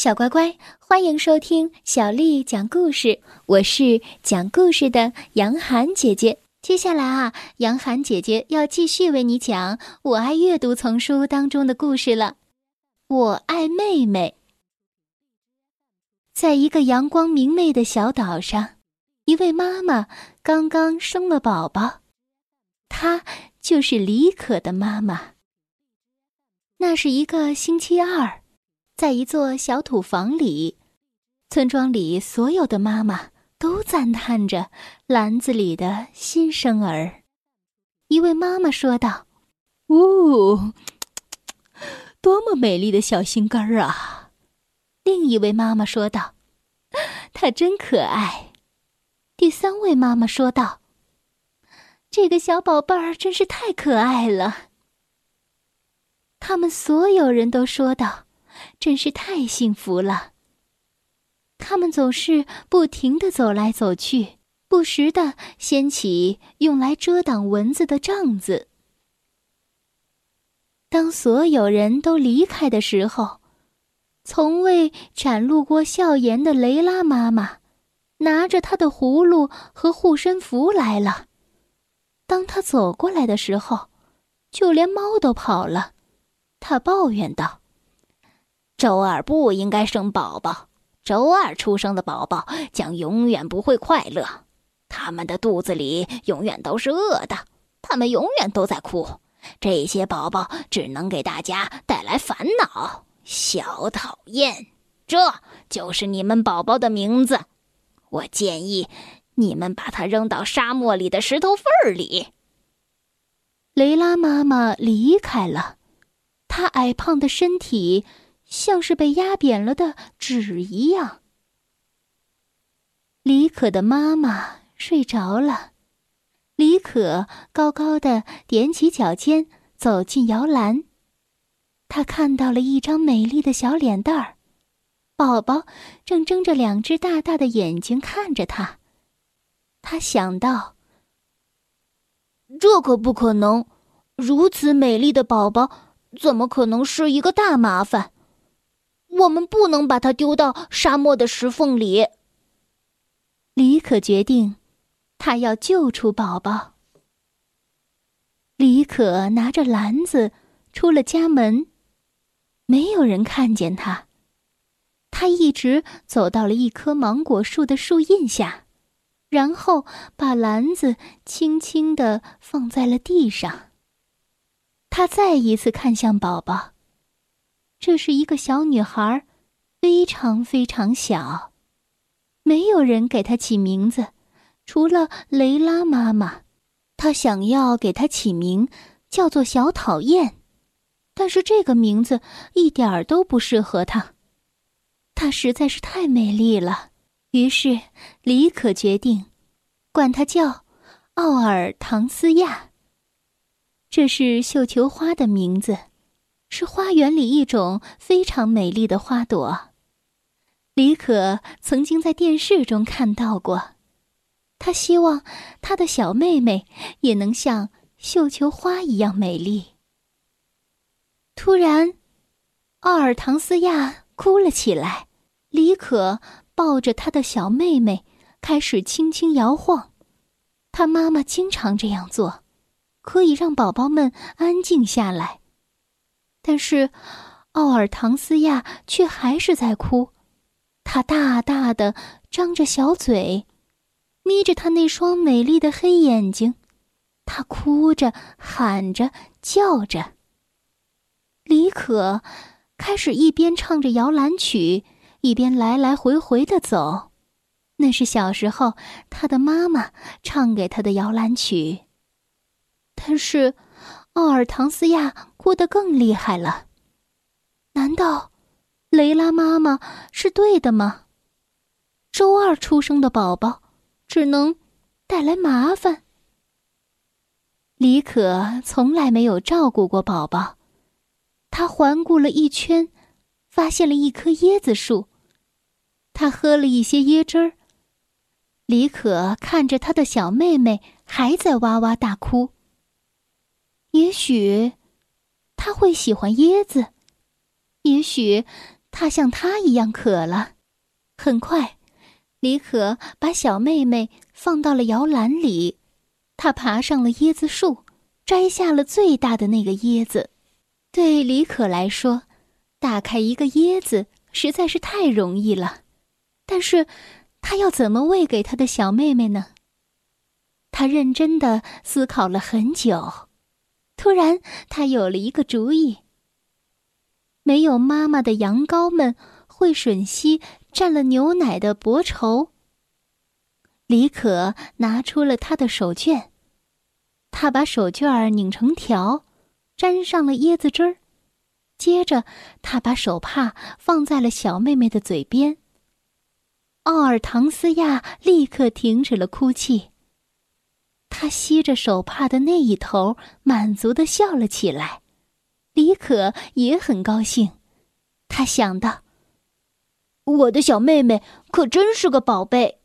小乖乖，欢迎收听小丽讲故事。我是讲故事的杨涵姐姐。接下来啊，杨涵姐姐要继续为你讲《我爱阅读》丛书当中的故事了。我爱妹妹。在一个阳光明媚的小岛上，一位妈妈刚刚生了宝宝，她就是李可的妈妈。那是一个星期二。在一座小土房里，村庄里所有的妈妈都赞叹着篮子里的新生儿。一位妈妈说道：“哦，多么美丽的小心肝儿啊！”另一位妈妈说道：“他真可爱。”第三位妈妈说道：“这个小宝贝儿真是太可爱了。”他们所有人都说道。真是太幸福了。他们总是不停的走来走去，不时的掀起用来遮挡蚊子的帐子。当所有人都离开的时候，从未展露过笑颜的雷拉妈妈，拿着她的葫芦和护身符来了。当她走过来的时候，就连猫都跑了。她抱怨道。周二不应该生宝宝，周二出生的宝宝将永远不会快乐，他们的肚子里永远都是饿的，他们永远都在哭，这些宝宝只能给大家带来烦恼。小讨厌，这就是你们宝宝的名字。我建议你们把它扔到沙漠里的石头缝儿里。雷拉妈妈离开了，她矮胖的身体。像是被压扁了的纸一样。李可的妈妈睡着了，李可高高的踮起脚尖走进摇篮，他看到了一张美丽的小脸蛋儿，宝宝正睁着两只大大的眼睛看着他。他想到：这可不可能，如此美丽的宝宝，怎么可能是一个大麻烦？我们不能把它丢到沙漠的石缝里。李可决定，他要救出宝宝。李可拿着篮子出了家门，没有人看见他。他一直走到了一棵芒果树的树荫下，然后把篮子轻轻的放在了地上。他再一次看向宝宝。这是一个小女孩，非常非常小，没有人给她起名字，除了雷拉妈妈。她想要给她起名叫做小讨厌，但是这个名字一点儿都不适合她。她实在是太美丽了，于是李可决定管她叫奥尔唐斯亚。这是绣球花的名字。是花园里一种非常美丽的花朵。李可曾经在电视中看到过，他希望他的小妹妹也能像绣球花一样美丽。突然，奥尔唐斯亚哭了起来。李可抱着他的小妹妹，开始轻轻摇晃。他妈妈经常这样做，可以让宝宝们安静下来。但是，奥尔唐斯亚却还是在哭，他大大的张着小嘴，眯着他那双美丽的黑眼睛，他哭着、喊着、叫着。李可开始一边唱着摇篮曲，一边来来回回的走，那是小时候他的妈妈唱给他的摇篮曲。但是。奥尔唐斯亚哭得更厉害了。难道雷拉妈妈是对的吗？周二出生的宝宝只能带来麻烦。李可从来没有照顾过宝宝，他环顾了一圈，发现了一棵椰子树。他喝了一些椰汁儿。李可看着他的小妹妹还在哇哇大哭。也许他会喜欢椰子，也许他像他一样渴了。很快，李可把小妹妹放到了摇篮里，他爬上了椰子树，摘下了最大的那个椰子。对李可来说，打开一个椰子实在是太容易了，但是，他要怎么喂给他的小妹妹呢？他认真的思考了很久，突然，他有了一个主意。没有妈妈的羊羔们会吮吸蘸了牛奶的薄绸。李可拿出了他的手绢，他把手绢儿拧成条，沾上了椰子汁儿，接着他把手帕放在了小妹妹的嘴边。奥尔唐斯亚立刻停止了哭泣。他吸着手帕的那一头，满足的笑了起来。李可也很高兴，他想到：“我的小妹妹可真是个宝贝。”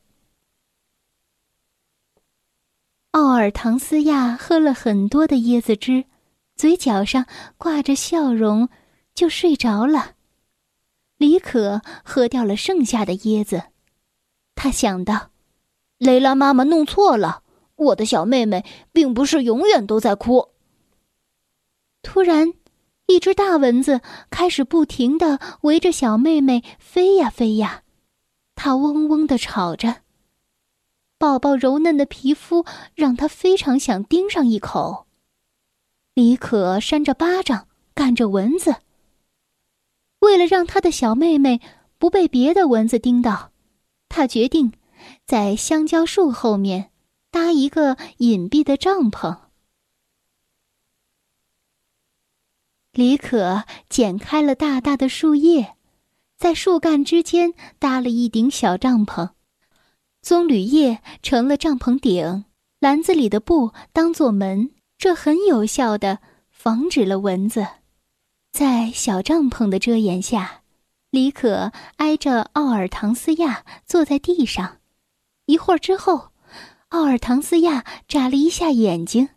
奥尔唐斯亚喝了很多的椰子汁，嘴角上挂着笑容，就睡着了。李可喝掉了剩下的椰子，他想到：“雷拉妈妈弄错了，我的小妹妹并不是永远都在哭。”突然。一只大蚊子开始不停的围着小妹妹飞呀飞呀，它嗡嗡的吵着。宝宝柔嫩的皮肤让他非常想叮上一口。李可扇着巴掌赶着蚊子。为了让他的小妹妹不被别的蚊子叮到，他决定在香蕉树后面搭一个隐蔽的帐篷。李可剪开了大大的树叶，在树干之间搭了一顶小帐篷，棕榈叶成了帐篷顶，篮子里的布当做门，这很有效的防止了蚊子。在小帐篷的遮掩下，李可挨着奥尔唐斯亚坐在地上。一会儿之后，奥尔唐斯亚眨了一下眼睛。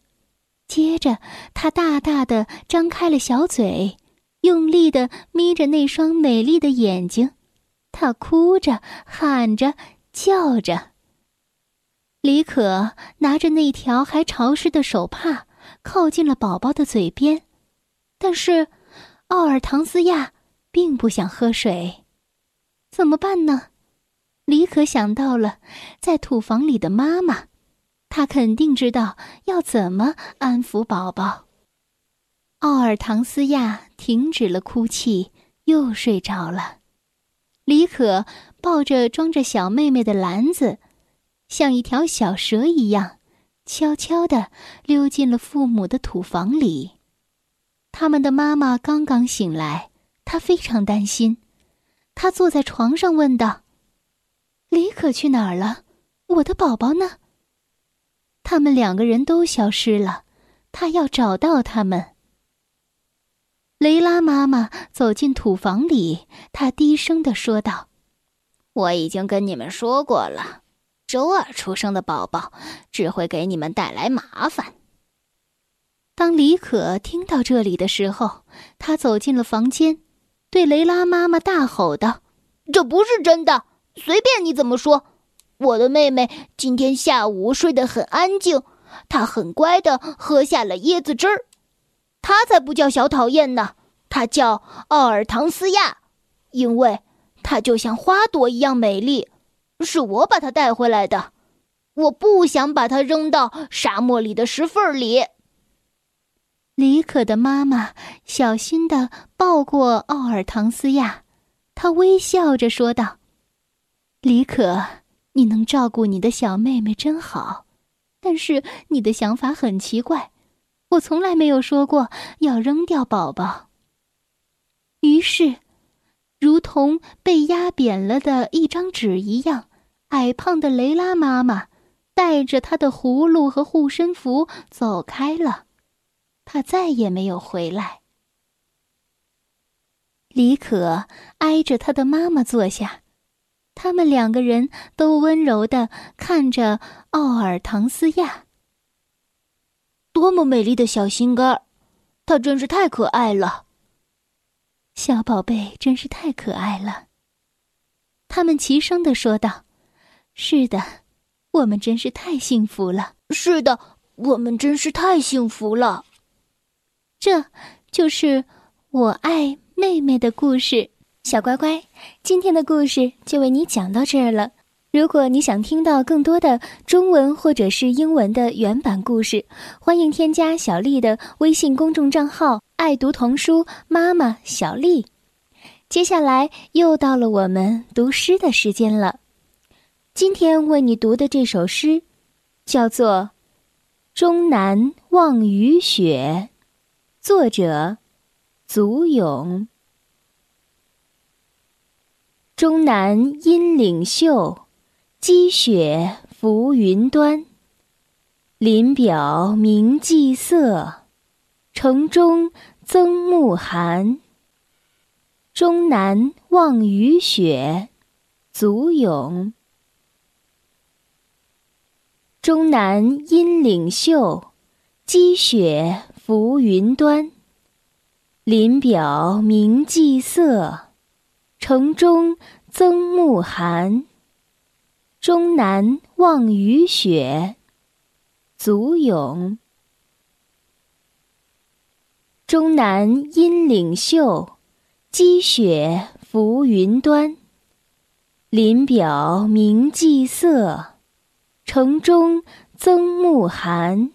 接着，他大大的张开了小嘴，用力的眯着那双美丽的眼睛。他哭着、喊着、叫着。李可拿着那条还潮湿的手帕，靠近了宝宝的嘴边。但是，奥尔唐斯亚并不想喝水。怎么办呢？李可想到了在土房里的妈妈。他肯定知道要怎么安抚宝宝。奥尔唐斯亚停止了哭泣，又睡着了。李可抱着装着小妹妹的篮子，像一条小蛇一样，悄悄地溜进了父母的土房里。他们的妈妈刚刚醒来，她非常担心。她坐在床上问道：“李可去哪儿了？我的宝宝呢？”他们两个人都消失了，他要找到他们。雷拉妈妈走进土房里，她低声的说道：“我已经跟你们说过了，周二出生的宝宝只会给你们带来麻烦。”当李可听到这里的时候，他走进了房间，对雷拉妈妈大吼道：“这不是真的，随便你怎么说。”我的妹妹今天下午睡得很安静，她很乖的喝下了椰子汁儿。她才不叫小讨厌呢，她叫奥尔唐斯亚，因为她就像花朵一样美丽，是我把她带回来的。我不想把她扔到沙漠里的石缝里。李可的妈妈小心的抱过奥尔唐斯亚，她微笑着说道：“李可。”你能照顾你的小妹妹真好，但是你的想法很奇怪。我从来没有说过要扔掉宝宝。于是，如同被压扁了的一张纸一样，矮胖的雷拉妈妈带着她的葫芦和护身符走开了。她再也没有回来。李可挨着他的妈妈坐下。他们两个人都温柔的看着奥尔唐斯亚。多么美丽的小心肝儿，它真是太可爱了。小宝贝真是太可爱了。他们齐声的说道：“是的，我们真是太幸福了。是的，我们真是太幸福了。”这就是我爱妹妹的故事。小乖乖，今天的故事就为你讲到这儿了。如果你想听到更多的中文或者是英文的原版故事，欢迎添加小丽的微信公众账号“爱读童书妈妈小丽”。接下来又到了我们读诗的时间了。今天为你读的这首诗，叫做《终南望雨雪》，作者祖咏。终南阴岭秀。积雪浮云端，林表明霁色，城中增暮寒。终南望雨雪，足咏。终南阴岭秀，积雪浮云端，林表明霁色，城中增暮寒。终南望雨雪，祖咏。终南阴岭秀，积雪浮云端。林表明霁色，城中增暮寒。